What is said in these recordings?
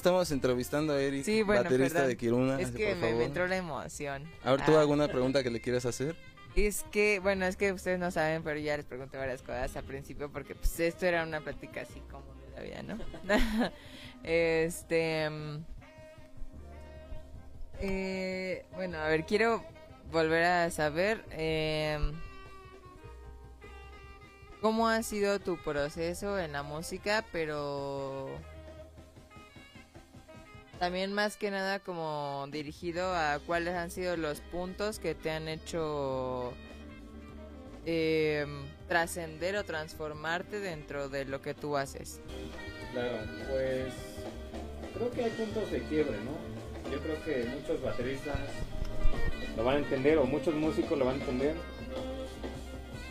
Estamos entrevistando a Eric, Sí, bueno, baterista perdón. de Kiruna. Es que por me, favor. entró la emoción. A ver, ¿tú Ah, alguna pregunta que le quieras hacer? Es que, bueno, es que ustedes no saben, pero ya les pregunté varias cosas al principio porque pues esto era una plática así como de la vida, ¿no? este... mm, eh, bueno, a ver, quiero volver a saber em, cómo ha sido tu proceso en la música, pero también más que nada como dirigido a cuáles han sido los puntos que te han hecho em, trascender o transformarte dentro de lo que tú haces. Claro, pues creo que hay puntos de quiebre, ¿no? Yo creo que muchos bateristas lo van a entender o muchos músicos lo van a entender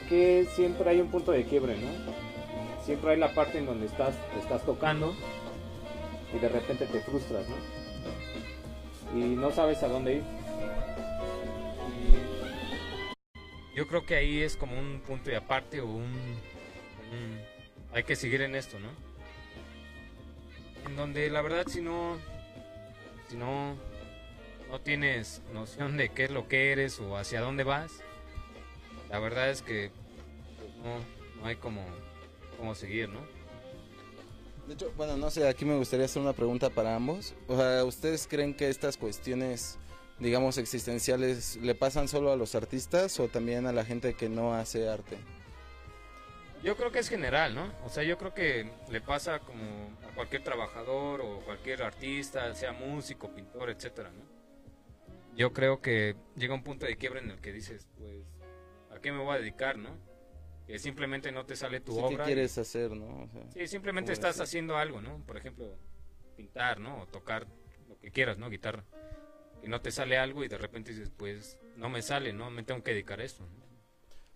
que siempre hay un punto de quiebre, ¿no? Siempre hay la parte en donde estás, estás tocando y de repente te frustras, ¿no? Y no sabes a dónde ir. Y yo creo que ahí es como un punto de aparte o un, un- hay que seguir en esto, ¿no? En donde la verdad si no si no no tienes noción de qué es lo que eres o hacia dónde vas, la verdad es que pues, no, no hay como, como seguir, ¿no? De hecho, bueno, no sé, aquí me gustaría hacer una pregunta para ambos. O sea, ¿ustedes creen que estas cuestiones, digamos, existenciales, le pasan solo a los artistas o también a la gente que no hace arte? Yo creo que es general, ¿no? O sea, yo creo que le pasa como a cualquier trabajador o cualquier artista, sea músico, pintor, etcétera, ¿no? Yo creo que llega un punto de quiebre en el que dices, pues, ¿a qué me voy a dedicar, no? Que simplemente no te sale tu Sí, obra. ¿Qué y- quieres hacer, no? O sea, Sí, simplemente ¿Cómo estás decir? haciendo algo, ¿no? Por ejemplo, pintar, ¿no? O tocar lo que quieras, ¿no? Guitarra. Y no te sale algo y de repente dices, pues, no me sale, ¿no? Me tengo que dedicar a esto, ¿no?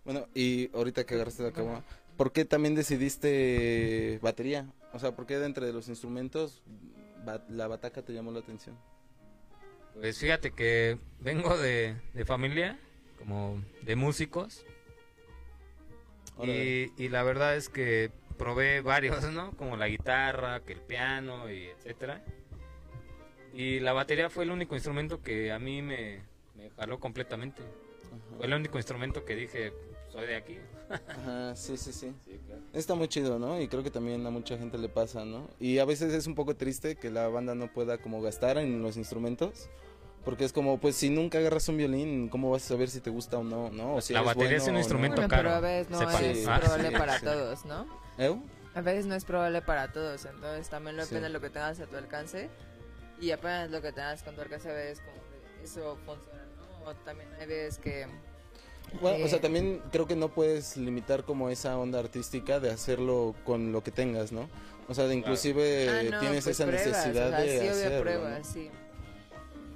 Bueno, y ahorita que agarraste la cama, ¿por qué también decidiste batería? O sea, ¿por qué de entre los instrumentos la bataca te llamó la atención? Pues fíjate que vengo de, de familia, como de músicos. Y, y la verdad es que probé varios, ¿no? Como la guitarra, que el piano, y etcétera. Y la batería fue el único instrumento que a mí me, me jaló completamente. Fue el único instrumento que dije, soy de aquí. Ajá, sí, sí, sí. Sí, claro. Está muy chido, ¿no? Y creo que también a mucha gente le pasa, ¿no? Y a veces es un poco triste que la banda no pueda como gastar en los instrumentos. Porque es como, pues si nunca agarras un violín, ¿cómo vas a saber si te gusta o no? ¿no? O si La batería es un o no. instrumento Bueno, caro. pero a veces no sepan. es Ah, probable sí, para sí. todos, ¿no? ¿Eh? A veces no es probable para todos, entonces también Sí. depende de lo que tengas a tu alcance y apenas lo que tengas con tu alcance a veces como que eso funciona, ¿no? O también hay veces que... Bueno, o sea, Eh. también creo que no puedes limitar como esa onda artística de hacerlo con lo que tengas, ¿no? O sea, de inclusive Ah, no, tienes pues esa pruebas, necesidad o sea, de sí, obvio, hacerlo, pruebas, ¿no? sí.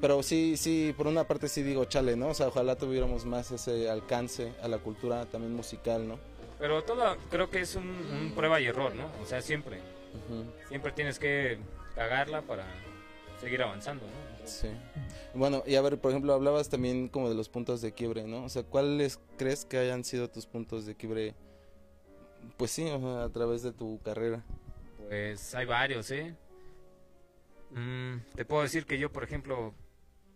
Pero sí, sí, por una parte sí digo, chale, ¿no? O sea, ojalá tuviéramos más ese alcance a la cultura también musical, ¿no? Pero todo creo que es un, un prueba y error, ¿no? O sea, siempre. Siempre tienes que cagarla para seguir avanzando, ¿no? Sí. Bueno, y a ver, por ejemplo, hablabas también como de los puntos de quiebre, ¿no? O sea, ¿cuáles crees que hayan sido tus puntos de quiebre? Pues sí, o sea, a través de tu carrera. Pues hay varios, ¿eh? Mm, te puedo decir que yo, por ejemplo,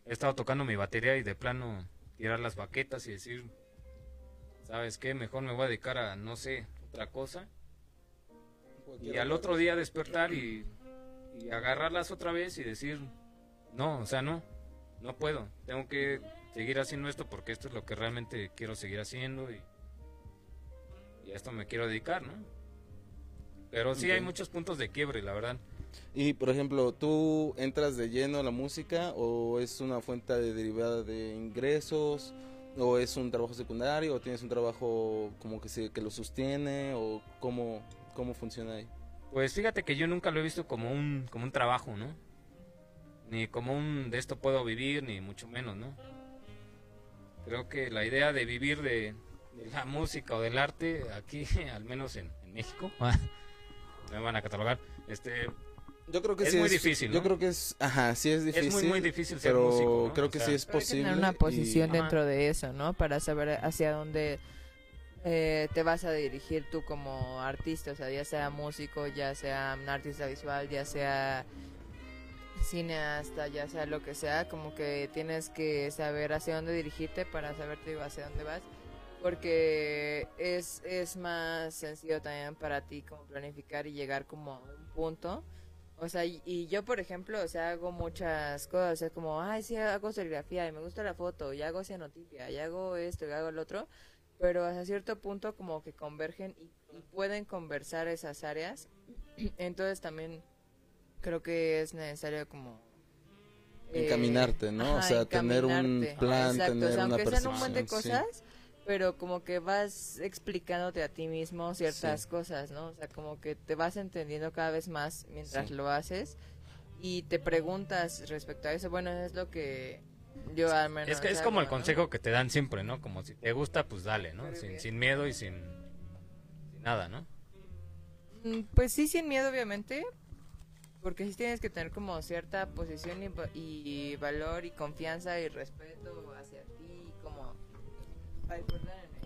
he estado tocando mi batería y de plano tirar las baquetas y decir, ¿sabes qué? Mejor me voy a dedicar a, no sé, otra cosa. Y al otro día despertar y, y agarrarlas otra vez y decir, no, o sea, no, no puedo. Tengo que seguir haciendo esto porque esto es lo que realmente quiero seguir haciendo y, y a esto me quiero dedicar, ¿no? Pero sí hay muchos puntos de quiebre, la verdad. Y, por ejemplo, ¿tú entras de lleno a la música o es una fuente de derivada de ingresos? ¿O es un trabajo secundario? ¿O tienes un trabajo como que, se, que lo sostiene? ¿O cómo, cómo funciona ahí? Pues fíjate que yo nunca lo he visto como un, como un trabajo, ¿no? Ni como un de esto puedo vivir, ni mucho menos, ¿no? Creo que la idea de vivir de, la música o del arte, aquí, al menos en, en México, me van a catalogar, este, Yo creo que Es sí muy difícil, Yo ¿no? creo que es, ajá, sí es difícil. muy, muy difícil ser pero músico, ¿no? creo O que sea, sí es posible. tener una y- posición Ajá. dentro de eso, ¿no? Para saber hacia dónde eh, te vas a dirigir tú como artista, o sea, ya sea músico, ya sea un artista visual, ya sea cineasta, ya sea lo que sea, como que tienes que saber hacia dónde dirigirte para saber digo, hacia dónde vas. Porque es, es más sencillo también para ti como planificar y llegar como a un punto. O sea, y, y yo, por ejemplo, o sea, hago muchas cosas. O sea, como, ay, sí, hago serigrafía y me gusta la foto, y hago cianotipia, y hago esto, y hago lo otro. Pero hasta cierto punto como que convergen y, y pueden conversar esas áreas. Entonces también creo que es necesario como eh, Encaminarte, ¿no? O sea, tener un plan, Exacto, tener o sea, una aunque sean un buen de sí. Pero como que vas explicándote a ti mismo ciertas Sí. cosas, ¿no? O sea, como que te vas entendiendo cada vez más mientras Sí. lo haces y te preguntas respecto a eso. Bueno, es lo que yo al menos Es, que es hago, como el ¿no? consejo que te dan siempre, ¿no? Como si te gusta, pues dale, ¿no? Sin, sin miedo y sin, sin nada, ¿no? Mm, Pues sí, sin miedo, obviamente. Porque sí tienes que tener como cierta posición y, va- y valor y confianza y respeto hacia ti.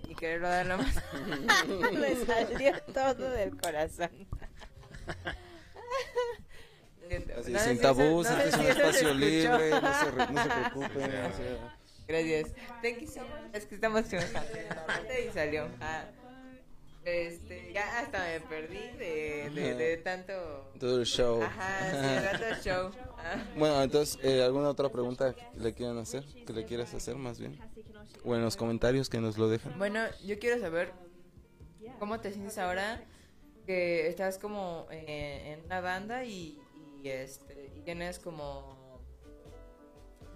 Y quererlo dar lo más... Me salió todo del corazón. Así, No sin tabús, no este es un espacio libre, no se, re- no se preocupen. o sea, Gracias. Thank you so much. Es que estamos y salió. Ah, este, ya hasta me perdí de, de, de tanto... todo el show. Ajá, sí, tanto show. Ah. Bueno, entonces, eh, ¿alguna otra pregunta que le quieran hacer? ¿Que le quieras hacer más bien? O en los comentarios que nos lo dejen. Bueno, yo quiero saber cómo te sientes ahora que estás como eh, en una banda y, y, este y tienes como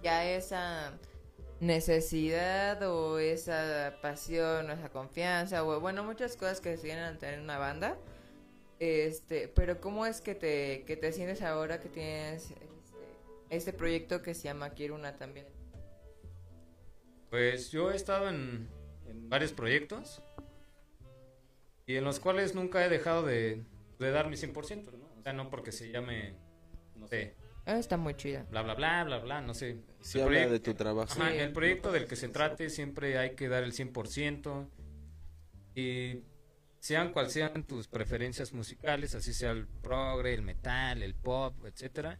ya esa necesidad o esa pasión o esa confianza o bueno muchas cosas que se tienen al tener una banda este pero cómo es que te que te sientes ahora que tienes este, este proyecto que se llama Kiruna también Pues yo he estado en, en varios proyectos y en los cuales nunca he dejado de, de dar mi 100%, ¿no? O sea, no porque se llame, no sé, Ah, está muy chida bla, bla, bla, bla, bla, no sé. El habla proyecto- de tu trabajo. Ajá, Sí. el proyecto del que se trate siempre hay que dar el 100% y sean cual sean tus preferencias musicales, así sea el progre, el metal, el pop, etcétera,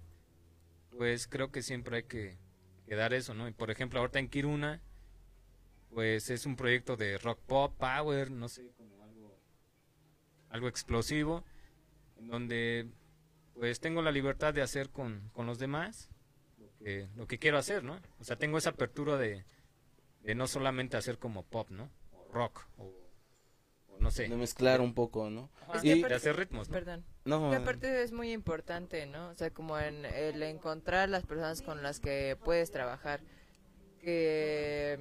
pues creo que siempre hay que, que dar eso, ¿no? Y por ejemplo, ahorita en Kiruna, pues es un proyecto de rock pop, power, no sé, como algo, algo explosivo, en donde pues tengo la libertad de hacer con, con los demás que, lo que quiero hacer, ¿no? O sea, tengo esa apertura de, de no solamente hacer como pop, ¿no? O rock, o, o no sé. De mezclar un poco, ¿no? Y aparte- de hacer ritmos, ¿no? perdón No, Y aparte es muy importante, ¿no? O sea, como en el encontrar las personas con las que puedes trabajar, que,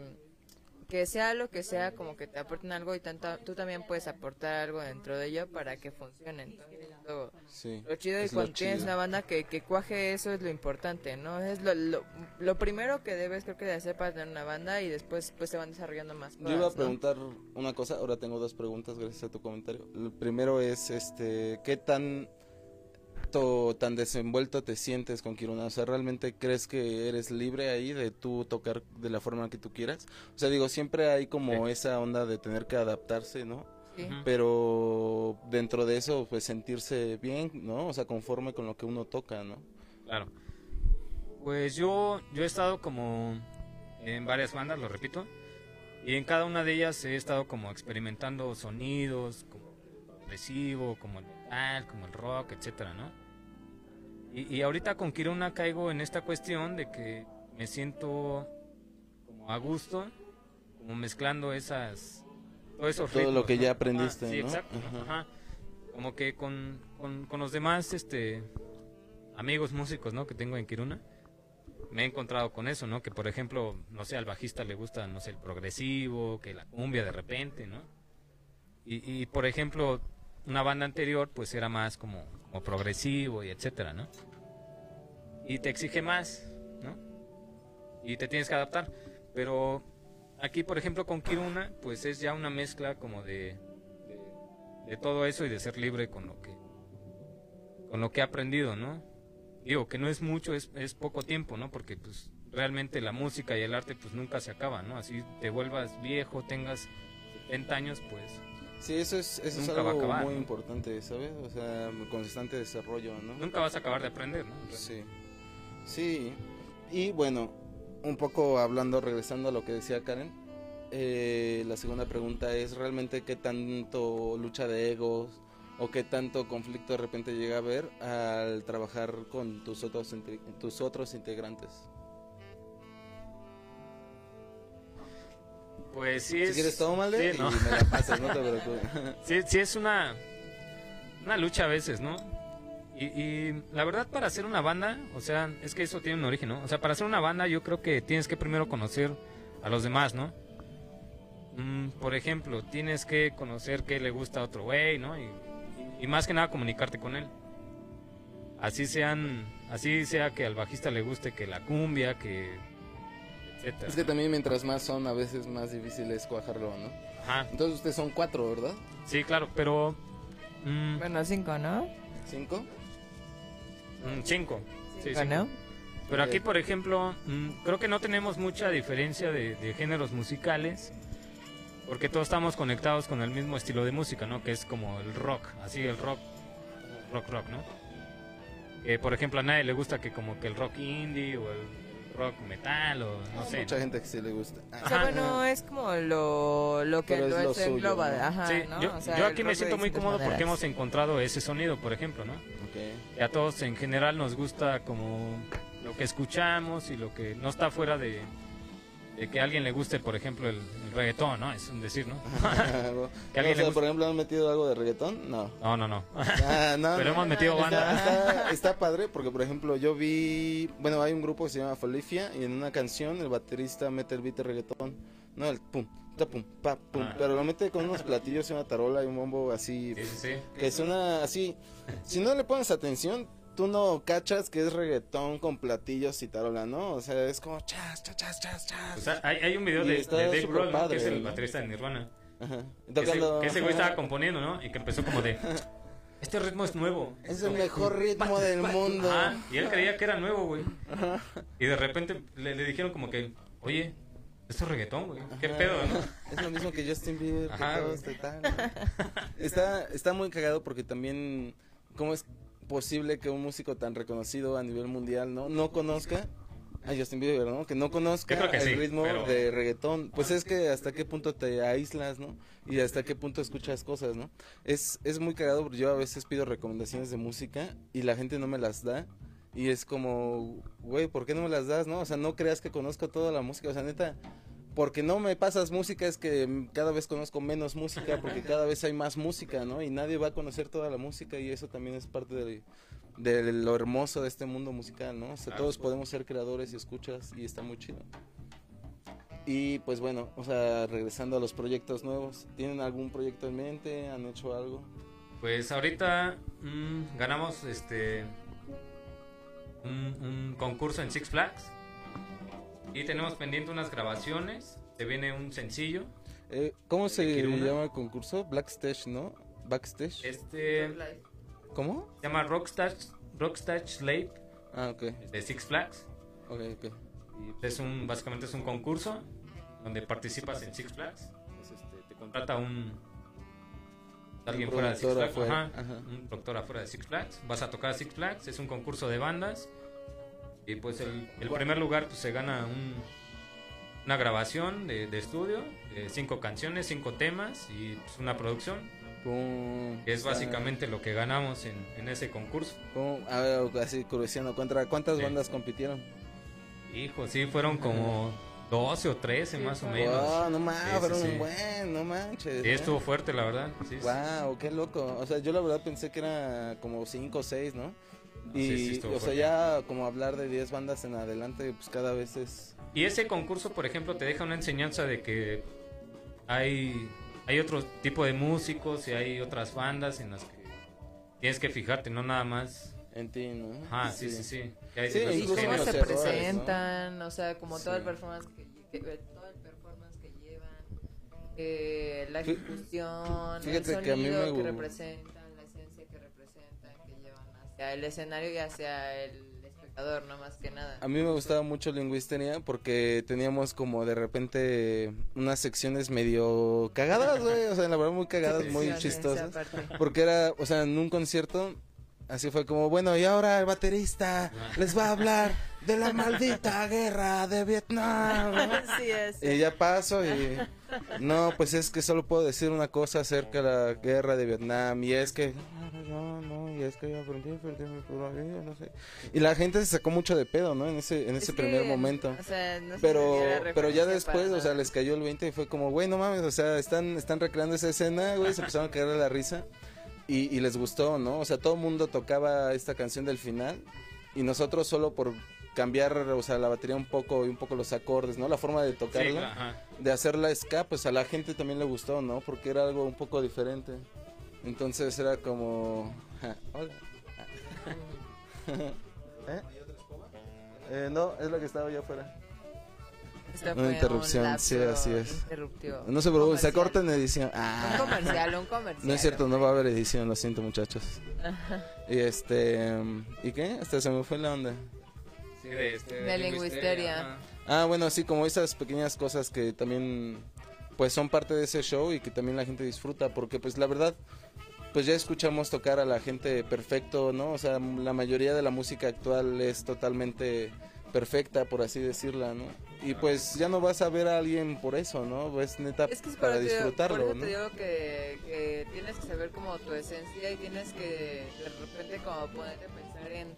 que sea lo que sea, como que te aporten algo y tanto, tú también puedes aportar algo dentro de ello para que funcione. Entonces, lo, sí. lo chido y cuando tienes chido. una banda que, que cuaje eso es lo importante, ¿no? Es lo, lo, lo primero que debes creo que de hacer para tener una banda y después pues se van desarrollando más cosas, Yo iba a ¿no? preguntar una cosa, ahora tengo dos preguntas gracias a tu comentario. El primero es, este, ¿qué tan tan desenvuelto te sientes con Kiruna? O sea, ¿realmente crees que eres libre ahí de tú tocar de la forma que tú quieras? O sea, digo, siempre hay como Sí. esa onda de tener que adaptarse, ¿no? Sí. Pero dentro de eso, pues sentirse bien, ¿no? O sea, conforme con lo que uno toca, ¿no? Claro. Pues yo, yo he estado como en varias bandas, lo repito, y en cada una de ellas he estado como experimentando sonidos, como el progresivo, como el metal, como el rock, etcétera, ¿no? Y, y ahorita con Kiruna caigo en esta cuestión de que me siento como a gusto, como mezclando esas, todos esos Todo lo que ¿no? ya aprendiste, Ajá, sí, ¿no? exacto, Ajá. ajá. Como que con, con, con los demás, este, amigos músicos, ¿no? Que tengo en Kiruna, me he encontrado con eso, ¿no? Que por ejemplo, no sé, al bajista le gusta, no sé, el progresivo, que la cumbia de repente, ¿no? Y, y por ejemplo, una banda anterior, pues era más como, como progresivo y etcétera, ¿no? Y te exige más, ¿no? Y te tienes que adaptar. Pero aquí, por ejemplo, con Kiruna, pues es ya una mezcla como de, de, todo eso y de ser libre con lo que con lo que he aprendido, ¿no? Digo que no es mucho, es, es poco tiempo, ¿no? Porque pues realmente la música y el arte pues nunca se acaba, ¿no? Así te vuelvas viejo, tengas 70 años, pues Sí, eso es, eso es algo acabar, muy ¿no? importante, ¿sabes? O sea, constante desarrollo, ¿no? nunca vas a acabar de aprender, ¿no? Sí. Sí, y bueno, un poco hablando, regresando a lo que decía Karen, eh, la segunda pregunta es realmente qué tanto lucha de egos o qué tanto conflicto de repente llega a haber al trabajar con tus otros, tus otros integrantes. Pues sí Si es... quieres tómale sí, ¿no? y me la pasas, no te preocupes. Sí, sí es una, una lucha a veces, ¿no? Y, y la verdad para hacer una banda, o sea, es que eso tiene un origen, ¿no? O sea, para hacer una banda yo creo que tienes que primero conocer a los demás, ¿no? Mm, por ejemplo, tienes que conocer qué le gusta a otro güey, ¿no? Y, y más que nada comunicarte con él. Así sean, así sea que al bajista le guste que la cumbia, que etcétera. Es que también mientras más son, a veces más difícil es cuajarlo, ¿no? Ajá, Entonces ustedes son cuatro, ¿verdad? sí, claro, pero mm, Bueno, cinco, ¿no? ¿Cinco? mm, cinco. Sí, Cinco, cinco. ¿no? Pero aquí, por ejemplo, mm, creo que no tenemos mucha diferencia de, de géneros musicales, porque todos estamos conectados con el mismo estilo de música, ¿no? Que es como el rock, así el rock, rock, rock, ¿no? Que, por ejemplo, a nadie le gusta que como que el rock indie o el rock metal o no sé. Mucha ¿no? gente que sí le gusta. O sea, bueno, es como lo, lo que Pero es lo, suyo, engloba, ¿no? ajá, Sí, ¿no? yo, O sea, yo el aquí me siento muy cómodo porque hemos encontrado ese sonido, por ejemplo, ¿no? Ok. Y a todos en general nos gusta como lo que escuchamos y lo que no está fuera de, de que a alguien le guste, por ejemplo, el, el reggaetón, ¿no? Es un decir, ¿no? ¿Que alguien le guste- por ejemplo, han metido algo de reggaetón? No. No, no, no. Ah, no, Pero no. hemos metido banda. está- está padre porque, por ejemplo, yo vi. Bueno, hay un grupo que se llama Folifia y en una canción el baterista mete el beat de reggaetón. No, el pum, pum, pa, pum. Ah. Pero lo mete con unos platillos y una tarola y un bombo así. Sí, sí, sí. Que suena así. Si no le pones atención, tú no cachas que es reggaetón con platillos y tarola, ¿no? O sea, es como chas, chas, chas, chas, chas. O sea, hay, hay un video de, de Dave Grohl, que es el ¿no? baterista de Nirvana. Ajá. Que ese, que ese güey estaba componiendo, ¿no? Y que empezó como de... Este ritmo es nuevo. Es el mejor ritmo del mundo. Ajá, y él creía que era nuevo, güey. Y de repente le, le dijeron como que, oye, esto es reggaetón, güey. ¿Qué Ajá. pedo, no? Es lo mismo que Justin Bieber, que Ajá, todos güey. te tal. Está, está muy cagado porque también, ¿cómo es posible que un músico tan reconocido a nivel mundial no, no conozca a Justin Bieber, ¿no? Que no conozca creo que el sí, ritmo pero- de reggaetón. Pues es que hasta qué punto te aíslas, ¿no? Y hasta qué punto escuchas cosas, ¿no? Es, es muy cagado porque yo a veces pido recomendaciones de música y la gente no me las da. Y es como, güey, ¿por qué no me las das, no? O sea, no creas que conozco toda la música. O sea, neta, porque no me pasas música es que cada vez conozco menos música porque cada vez hay más música, ¿no? Y nadie va a conocer toda la música y eso también es parte de, de lo hermoso de este mundo musical, ¿no? O sea, Claro. todos podemos ser creadores y escuchas y está muy chido. Y pues bueno, o sea, regresando a los proyectos nuevos, ¿tienen algún proyecto en mente? ¿Han hecho algo? Pues ahorita mm, ganamos este un, un concurso en Six Flags y tenemos pendiente unas grabaciones. Se viene un sencillo. Eh, ¿Cómo se llama el concurso? Backstage, ¿no? Backstage. Este ¿Cómo? se llama Rockstage Rockstage Slave Ah, ok, de Six Flags. ok, ok. Y es un básicamente es un concurso donde participas en Six Flags. Entonces, este, te contrata un alguien fuera de Six Flags, ajá, ajá. un productor afuera de Six Flags. Vas a tocar a Six Flags, es un concurso de bandas y pues el, el primer lugar pues se gana un, una grabación de, de estudio, de cinco canciones, cinco temas y pues, una producción. Pum, Que es básicamente lo que ganamos en, en ese concurso. pum, a ver, así curioseando, ¿contra cuántas Sí. bandas compitieron? Hijo, sí, fueron como 12 o 13 Sí, más o menos. Wow, no mames, Sí, fueron sí. buen, no manches. Sí, estuvo fuerte, la verdad. Sí, sí. Wow, qué loco. O sea, yo la verdad pensé que era como 5 o 6, ¿no? No, Y, sí, sí, o sea, ya como hablar de 10 bandas en adelante, pues cada vez es... Y ese concurso, por ejemplo, te deja una enseñanza de que hay, hay otro tipo de músicos y hay otras bandas en las que tienes que fijarte, no nada más. En ti, ¿no? Ah, sí, sí, sí. que hay Sí, Y cómo se errores, presentan, o sea, como todo el Sí. performance que, que- todo el performance que llevan, eh, la ejecución, fíjate el que a mí sonido me que gu- hacia el escenario y hacia el espectador, no más que nada. A mí me gustaba mucho Lingüistería porque teníamos como de repente unas secciones medio cagadas, güey. O sea, la verdad muy cagadas, muy Sí, chistosas. Porque era, o sea, en un concierto, así fue como, bueno, y ahora el baterista les va a hablar de la maldita guerra de Vietnam. Así es. Y ya paso y... No, pues es que solo puedo decir una cosa acerca de la guerra de Vietnam y es que... No, no, y es que yo aprendí, aprendí no sé. Y la gente se sacó mucho de pedo, ¿no? En ese, en ese Es que, primer momento. o sea, no se Pero, pero ya después, o sea, les cayó el 20 y fue como, güey, no mames, o sea, están, están recreando esa escena, güey, se empezaron a caer la risa y, y les gustó, ¿no? O sea, todo el mundo tocaba esta canción del final y nosotros solo por cambiar, o sea, la batería un poco y un poco los acordes, ¿no? La forma de Sí, tocarla, ajá. de hacer la ska, pues a la gente también le gustó, ¿no? Porque era algo un poco diferente. Entonces era como, ja, hola. ¿Eh? Eh, no, es la que estaba allá afuera. Esta Una interrupción, un sí, así es. No se preocupen, se corta en edición. Un Ah, comercial, un comercial. no es cierto, no va a haber edición, lo siento muchachos. Ajá. Y este, ¿y qué? Hasta se me fue la onda. Sí, de, este, De lingüisteria. ajá. Ah, bueno, así como esas pequeñas cosas que también, pues son parte de ese show y que también la gente disfruta, porque pues la verdad, pues ya escuchamos tocar a la gente perfecto, ¿no? O sea, la mayoría de la música actual es totalmente perfecta, por así decirla, ¿no? Y pues ya no vas a ver a alguien por eso, ¿no? Es neta Es que es para te disfrutarlo, por eso ¿no? te digo que, que tienes que saber como tu esencia y tienes que de repente como ponerte a pensar en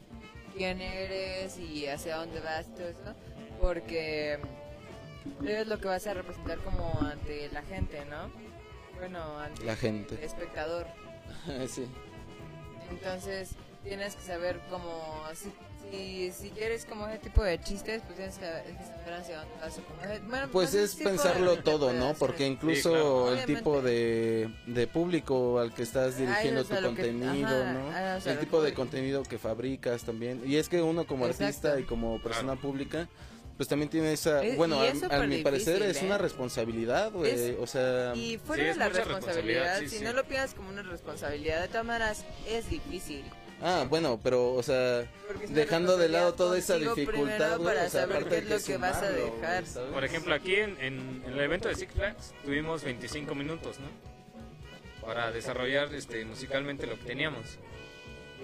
quién eres y hacia dónde vas y todo eso, porque eres lo que vas a representar como ante la gente, ¿no? Bueno, ante La gente. el espectador. sí. Entonces tienes que saber como si, si, si quieres como ese tipo de chistes, pues tienes que saber hacia dónde vas. bueno, Pues es pensarlo todo, ¿no? Porque incluso claro. el tipo de, de público al que estás dirigiendo o sea, tu que- contenido, ajá, ¿no? ah, o sea, el tipo de contenido que fabricas también. Y es que uno como Exacto. artista y como persona pública, pues también tiene esa... Es- bueno, y a, mi parecer es ¿eh? una responsabilidad, güey. Es- O sea... Y fuera Sí, de la responsabilidad, responsabilidad, sí, si sí. no lo piensas como una responsabilidad, de todas maneras es difícil. Ah, bueno, pero, o sea, dejando de lado toda esa dificultad, güey, para o sea, saber aparte qué es lo que vas a dejar. Por ejemplo, aquí en, en- en el evento de Six Flags tuvimos 25 minutos, ¿no? Para desarrollar este, musicalmente lo que teníamos.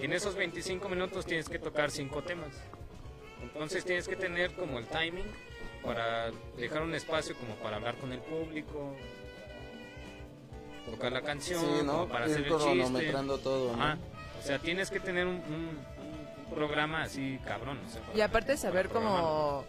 Y en esos 25 minutos tienes que tocar cinco temas. Entonces tienes que tener como el timing para dejar un espacio como para hablar con el público, tocar la canción, Sí, ¿no? para hacer el chiste. cronometrando todo, ¿no? Ajá. O sea, tienes que tener un, un- un programa así cabrón. o sea, Y aparte saber programarlo.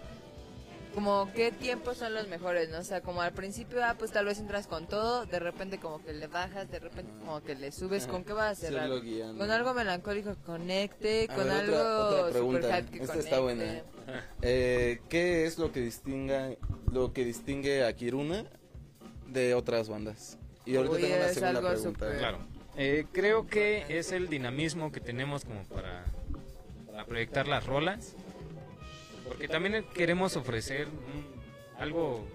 Como qué tiempos son los mejores, ¿no? O sea, como al principio, ah, pues tal vez entras con todo, de repente como que le bajas, de repente como que le subes, ¿con qué vas a cerrar? Con algo melancólico que conecte, A con ver, algo otra- otra super pregunta. hype que Esta conecte. está buena. Eh, ¿Qué es lo que distinga, lo que distingue a Kiruna de otras bandas? Y ahorita Uy, tengo una es segunda algo pregunta. súper- Claro. Eh, creo que es el dinamismo que tenemos como para, para proyectar las rolas. Porque también queremos ofrecer un- algo,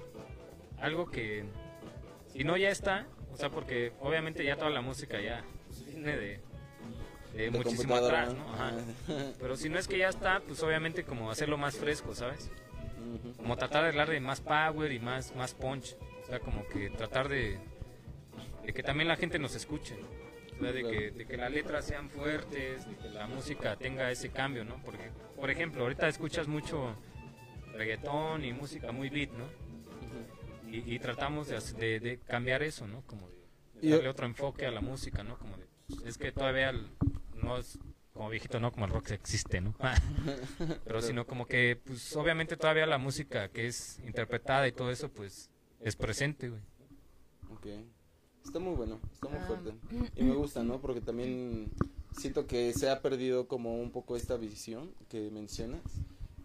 algo que si no ya está, o sea, porque obviamente ya toda la música ya viene de, de De muchísimo atrás, ¿no? Ajá. Pero si no es que ya está, pues obviamente como hacerlo más fresco, ¿sabes? Como tratar de darle más power y más, más punch. O sea, como que tratar de, de que también la gente nos escuche. De que, de que las letras sean fuertes, de que la música tenga ese cambio, ¿no? Porque, por ejemplo, ahorita escuchas mucho reggaetón y música muy beat, ¿no? Y, y tratamos de, de, de cambiar eso, ¿no? Como de, darle otro enfoque a la música, ¿no? Como de, es que todavía el- no es como viejito, ¿no? Como el rock existe, ¿no? Pero sino como que, pues obviamente todavía la música que es interpretada y todo eso, pues es presente, güey. Ok. Está muy bueno, está muy Ah. fuerte. Y me gusta, ¿no? Porque también siento que se ha perdido como un poco esta visión que mencionas.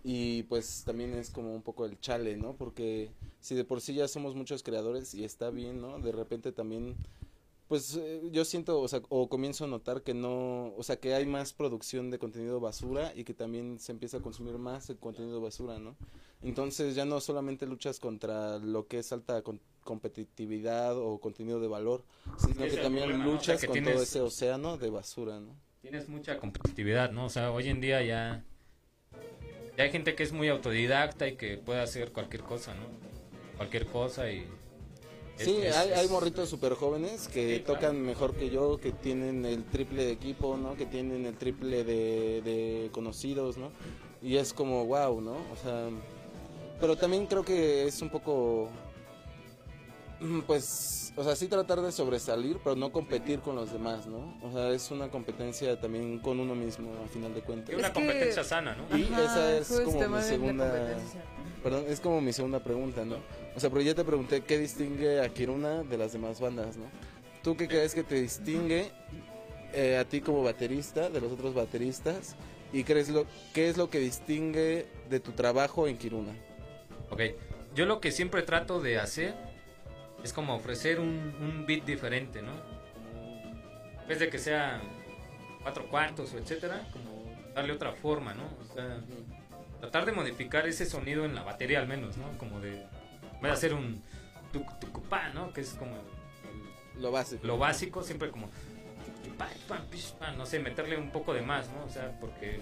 Y pues también es como un poco el chale, ¿no? Porque si de por sí ya somos muchos creadores y está bien, ¿no? De repente también, pues eh, yo siento, o sea, o comienzo a notar que no, o sea, que hay más producción de contenido basura y que también se empieza a consumir más el contenido basura, ¿no? Entonces ya no solamente luchas contra lo que es alta con- competitividad o contenido de valor, sino que también problema, ¿no? O sea, luchas que con todo ese océano de basura, ¿no? Tienes mucha competitividad, ¿no? O sea, hoy en día ya, ya hay gente que es muy autodidacta y que puede hacer cualquier cosa, ¿no? Cualquier cosa y... Sí, es- hay, hay morritos súper jóvenes que Sí, claro. tocan mejor que yo, que tienen el triple de equipo, ¿no? Que tienen el triple de, de conocidos, ¿no? Y es como, wow, ¿no? O sea, pero también creo que es un poco, pues, o sea, sí tratar de sobresalir, pero no competir con los demás, ¿no? O sea, es una competencia también con uno mismo, a final de cuentas. Y una Es que- competencia sana, ¿no? Y Ajá, esa es como mi segunda, competencia. perdón, es como mi segunda pregunta, ¿no? O sea, pero ya te pregunté qué distingue a Kiruna de las demás bandas, ¿no? ¿Tú qué crees que te distingue eh, a ti como baterista de los otros bateristas? ¿Y crees lo, qué es lo que distingue de tu trabajo en Kiruna? Ok, yo lo que siempre trato de hacer es como ofrecer un, un beat diferente, ¿no? En vez de que sea cuatro cuartos o etcétera, como darle otra forma, ¿no? O sea, tratar de modificar ese sonido en la batería al menos, ¿no? Como de, en vez de hacer un tuc, tucupá, ¿no? Que es como el- Lo básico. lo básico, siempre como, no sé, meterle un poco de más, ¿no? O sea, porque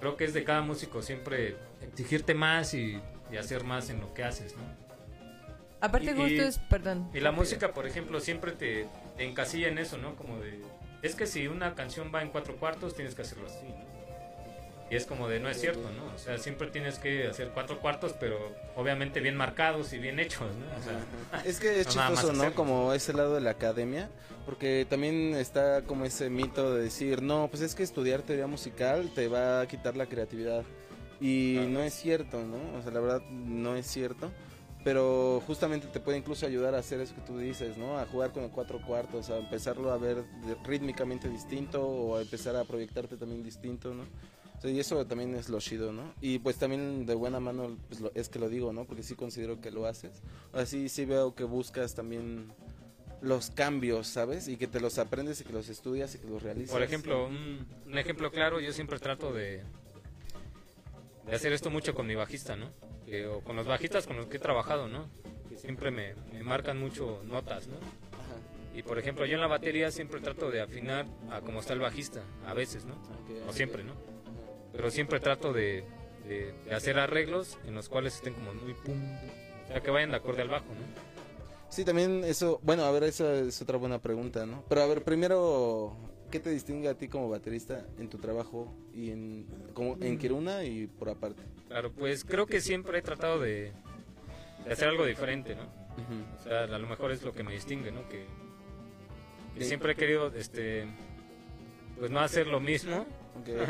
creo que es de cada músico siempre exigirte más y, y hacer más en lo que haces, ¿no? Aparte Y- es, perdón. Y la música, por ejemplo, siempre te, te encasilla en eso, ¿no? Como de, es que si una canción va en cuatro cuartos, tienes que hacerlo así, ¿no? Y es como de, no es cierto, ¿no? O sea, siempre tienes que hacer cuatro cuartos, pero obviamente bien marcados y bien hechos, ¿no? O sea, Es que es No, chistoso, ¿no? Como ese lado de la academia, porque también está como ese mito de decir, no, pues es que estudiar teoría musical te va a quitar la creatividad. Y Claro. no es cierto, ¿no? O sea, la verdad no es cierto. Pero justamente te puede incluso ayudar a hacer eso que tú dices, ¿no? A jugar con el cuatro cuartos, a empezarlo a ver rítmicamente distinto o a empezar a proyectarte también distinto, ¿no? O sea, y eso también es lo chido, ¿no? Y pues también de buena mano pues, lo- es que lo digo, ¿no? Porque sí considero que lo haces. Así sí veo que buscas también los cambios, ¿sabes? Y que te los aprendes y que los estudias y que los realizas. por ejemplo, un, un ejemplo claro, yo siempre trato de, de hacer esto mucho con mi bajista, ¿no? Que- o con los bajistas con los que he trabajado, ¿no? Que siempre me, me marcan mucho notas, ¿no? Ajá. Y por ejemplo, yo en la batería siempre trato de afinar a como está el bajista, a veces, ¿no? No ok. siempre, ¿no? Pero siempre trato de, de- de hacer arreglos en los cuales estén como muy pum, o sea, que vayan de acorde al bajo, ¿no? Sí, también eso, bueno, a ver, esa es otra buena pregunta, ¿no? Pero a ver, primero, ¿qué te distingue a ti como baterista en tu trabajo y en, como, en Kiruna y por aparte? Claro, pues creo que siempre he tratado de, de hacer algo diferente, ¿no? O sea, a lo mejor es lo que me distingue, ¿no? Que, siempre he querido, este, pues no hacer lo mismo. Ok, ok.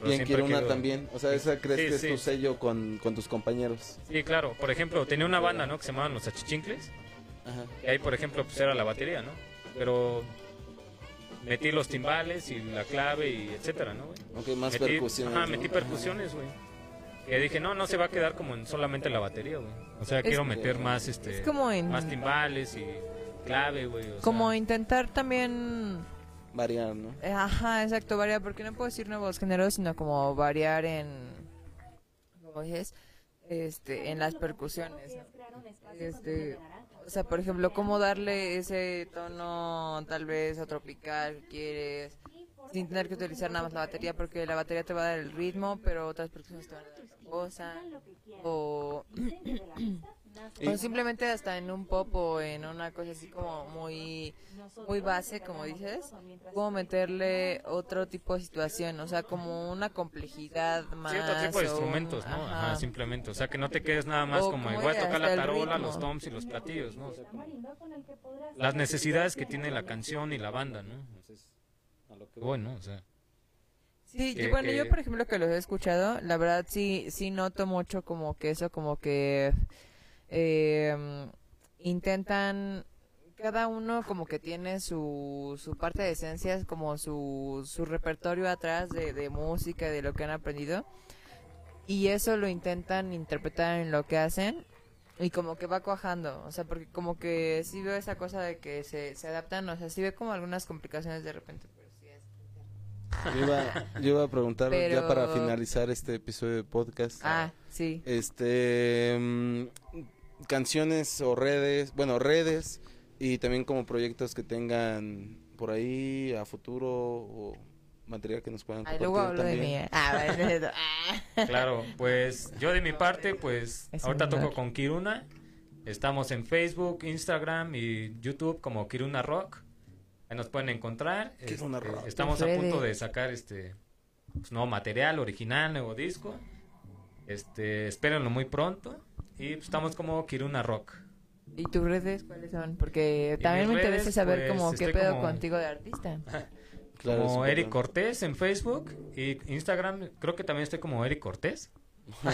pero Y en Kiruna también, o sea, esa crees Sí, que es sí. tu sello con, con tus compañeros. Sí, claro. Por ejemplo, tenía una banda, ¿no? Que se llamaban Los Achichincles. Ajá. Y ahí, por ejemplo, pues era la batería, ¿no? Pero metí los timbales y la clave y etcétera, ¿no? güey? Ok, más metí, percusiones. Ajá, ¿no? metí percusiones, güey. Que dije, no, no se va a quedar como en solamente la batería, güey. O sea, Es- quiero meter más, este, Es como en... más timbales y clave, güey. o Como sea, intentar también... Variar, ¿no? Ajá, exacto, variar, porque no puedo decir nuevos géneros, sino como variar en... Dices, este, en las percusiones. ¿no? Este, o sea, por ejemplo, cómo darle ese tono tal vez a tropical que quieres, sin tener que utilizar nada más la batería, porque la batería te va a dar el ritmo, pero otras percusiones te van a dar otra cosa. O, o simplemente hasta en un pop o en una cosa así como muy muy base, como dices, como meterle otro tipo de situación, o sea, como una complejidad más. Sí, otro tipo de instrumentos, ¿no? Ajá, ajá. simplemente. O sea, que no te quedes nada más O como, voy a tocar la tarola, los toms y los platillos, ¿no? O sea, como las necesidades que tiene la canción y la banda, ¿no? Entonces, a lo que voy, ¿no? O sea, Sí, que- yo- bueno, que- yo por ejemplo que los he escuchado, la verdad sí, sí noto mucho como que eso, como que eh, intentan, cada uno como que tiene su, su parte de esencias, como su, su repertorio atrás de, de música, de lo que han aprendido, y eso lo intentan interpretar en lo que hacen. Y como que va cuajando, o sea, porque como que sí veo esa cosa de que se, se adaptan, o sea, sí veo como algunas complicaciones de repente, pero sí es Yo iba, yo iba a preguntar ya para finalizar este episodio de podcast. Ah, sí. Este mm, canciones o redes, bueno, redes y también como proyectos que tengan por ahí a futuro o material que nos puedan Ay, compartir luego hablo de mí. eh. Ah, bueno, ah. claro, pues yo de mi parte, pues Es ahorita toco con Kiruna. Estamos en Facebook, Instagram y YouTube como Kiruna Rock. Ahí nos pueden encontrar. Kiruna Este, Rock. Estamos a punto de sacar este pues, nuevo material, original, nuevo disco. Este, espérenlo muy pronto. Y pues, estamos como Kiruna Rock. ¿Y tus redes cuáles son? Porque también me interesa redes, saber pues, como qué pedo como- contigo de artista. Claro, como Eric. Cortés en Facebook y Instagram, creo que también estoy como Eric Cortés.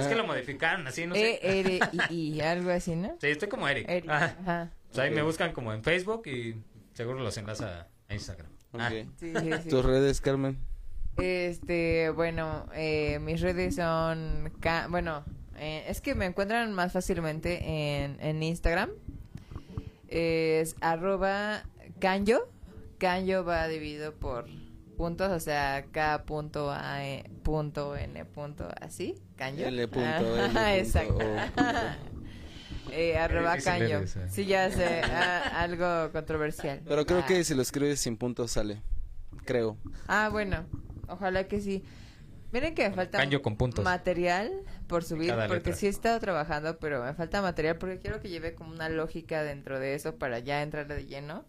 es que lo modificaron así, no sé. E, R, I, I, algo así, ¿no? Sí, estoy como Eric. Eric, Ajá. ajá. Pues ahí me buscan como en Facebook y seguro los enlaza a Instagram. Ah. Sí, sí, sí. Tus redes, Carmen. Este, bueno, eh, mis redes son, ca- bueno, eh, es que me encuentran más fácilmente en, en Instagram. Es arroba canyo. Canyo va dividido por puntos, o sea, K punto A E punto N punto así, canyo. L punto, Ajá, L punto, exacto. Eh, arroba eh. Sí, ya sé, ah, algo controversial. Pero creo Ah. que si lo escribes sin puntos sale. Creo. Ah, bueno, ojalá que sí. Miren que me falta Canyo con puntos. material por subir, porque letra. sí he estado trabajando, pero me falta material porque quiero que lleve como una lógica dentro de eso para ya entrar de lleno.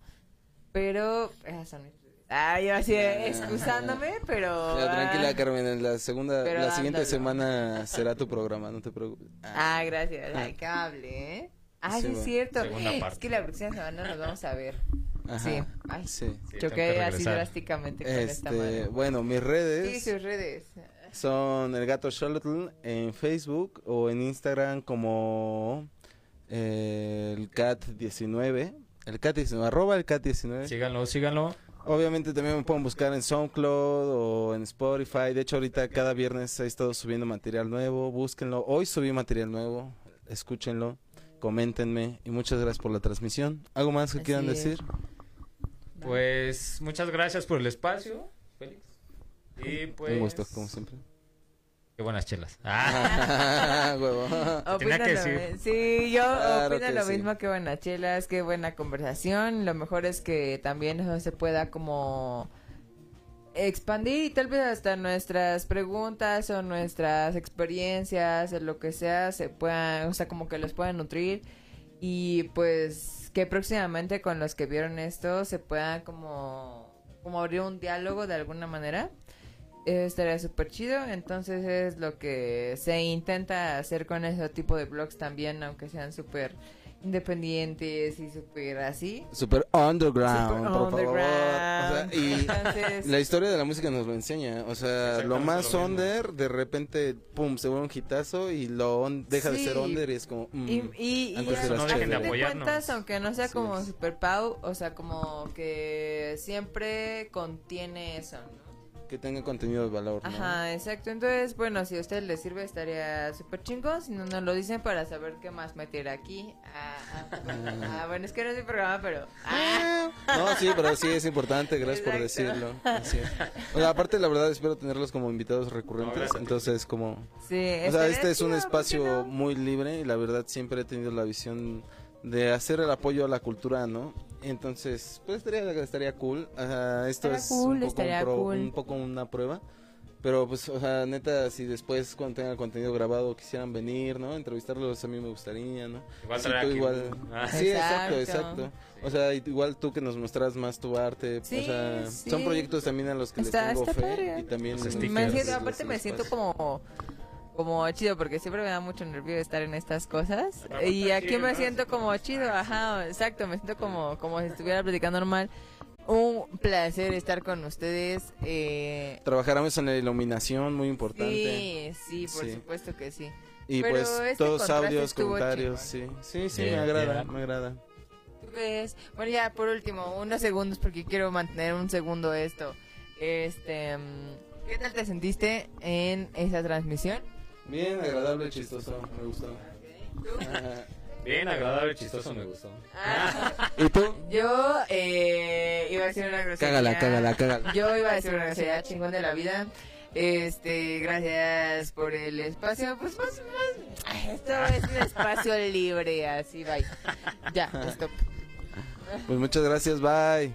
Pero esas son mis. Ah, yo así excusándome, pero... Ya, tranquila, ah, Carmen. En la segunda, Pero la siguiente ándalo. semana será tu programa, no te preocupes. Ah, gracias. Ay, qué hable, ¿eh? Ah, Sí, sí, es cierto. Es que la próxima semana nos vamos a ver. Ajá. Sí. Ay, Sí. Sí, choqué así drásticamente con esta Este, madre. bueno, mis Sí, redes sus redes. son el gato Charlotte en Facebook o en Instagram como eh, el cat19. El cat19, arroba el cat19. Síganlo, síganlo. Obviamente también me pueden buscar en SoundCloud o en Spotify. De hecho, ahorita cada viernes he estado subiendo material nuevo. Búsquenlo. Hoy subí material nuevo. Escúchenlo. Coméntenme. Y muchas gracias por la transmisión. ¿Algo más que Así quieran es. Pues muchas gracias por el espacio, Félix. Y pues. Un gusto, como siempre. Qué buenas chelas. Ah, Huevo. Tenía que decir. Sí, yo Claro opino lo sí. mismo que buenas chelas, que buena conversación. Lo mejor es que también eso se pueda como expandir y tal vez hasta nuestras preguntas o nuestras experiencias o lo que sea se puedan, o sea, como que los puedan nutrir y pues que próximamente con los que vieron esto se puedan como como abrir un diálogo de alguna manera. Eso estaría súper chido. Entonces es lo que se intenta hacer con ese tipo de blogs también, aunque sean súper independientes y súper así. Super underground, Súper por favor. O underground. sea, y Entonces, la historia de la música nos lo enseña. O sea, lo más lo under, de repente, pum, se vuelve un hitazo y lo on- deja de ser under y es como. mm, Y, y, y antes a- era no dejen fin de de apoyarnos. cuentas, aunque no sea como es. super pau, o sea, como que siempre contiene eso, ¿no? Que tenga contenido de valor. ¿no? Ajá, exacto. Entonces, bueno, si a usted le sirve estaría súper chingón. Si no, nos lo dicen para saber qué más meter aquí. Ah, ah, bueno, ah, bueno, es que no es mi programa, pero... Ah, No, sí, pero sí es importante, gracias por decirlo. Así es. O sea, aparte, la verdad, espero tenerlos como invitados recurrentes. No, entonces, como. sí, O sea, este es un chido, ¿por qué espacio no? muy libre y la verdad siempre he tenido la visión de hacer el apoyo a la cultura, ¿no? Entonces, pues estaría, estaría cool. Ajá, esto Estaría es cool, un, poco estaría un, pro- cool. un poco una prueba. Pero pues, o sea, neta, si después cuando tengan el contenido grabado quisieran venir, ¿no? Entrevistarlos a mí me gustaría, ¿no? Igual Sí, tú aquí igual. un- Ah, Sí, exacto, Exacto. exacto. O sea, igual tú que nos mostrás más tu arte. Sí, o sea, sí. son proyectos también a los que Está- les tengo está fe. padre. Y también. Me siento, aparte me siento como como chido porque siempre me da mucho nervio estar en estas cosas y aquí chido, me siento como chido, ajá, exacto, me siento como como si estuviera platicando normal. Un placer estar con ustedes. Eh, Trabajáramos en la iluminación, muy importante. sí, sí, por Sí. supuesto que sí. Y Pero pues este todos audios, comentarios, sí. Sí, sí, me agrada, me agrada. ¿Tú crees? Bueno, ya por último, unos segundos porque quiero mantener un segundo esto. Este, mm, ¿qué tal te sentiste en esa transmisión? Bien, agradable, chistoso, me gustó. Ajá. Bien agradable, chistoso, me gustó. Ah, ¿Y tú? yo eh, iba a decir una grosería. Cágala, cágala, cágala. Yo iba a decir una grosería chingón de la vida. Este, gracias por el espacio. Pues más, más. ay, Esto es un espacio libre, así, bye. Ya, stop. Pues muchas gracias, bye.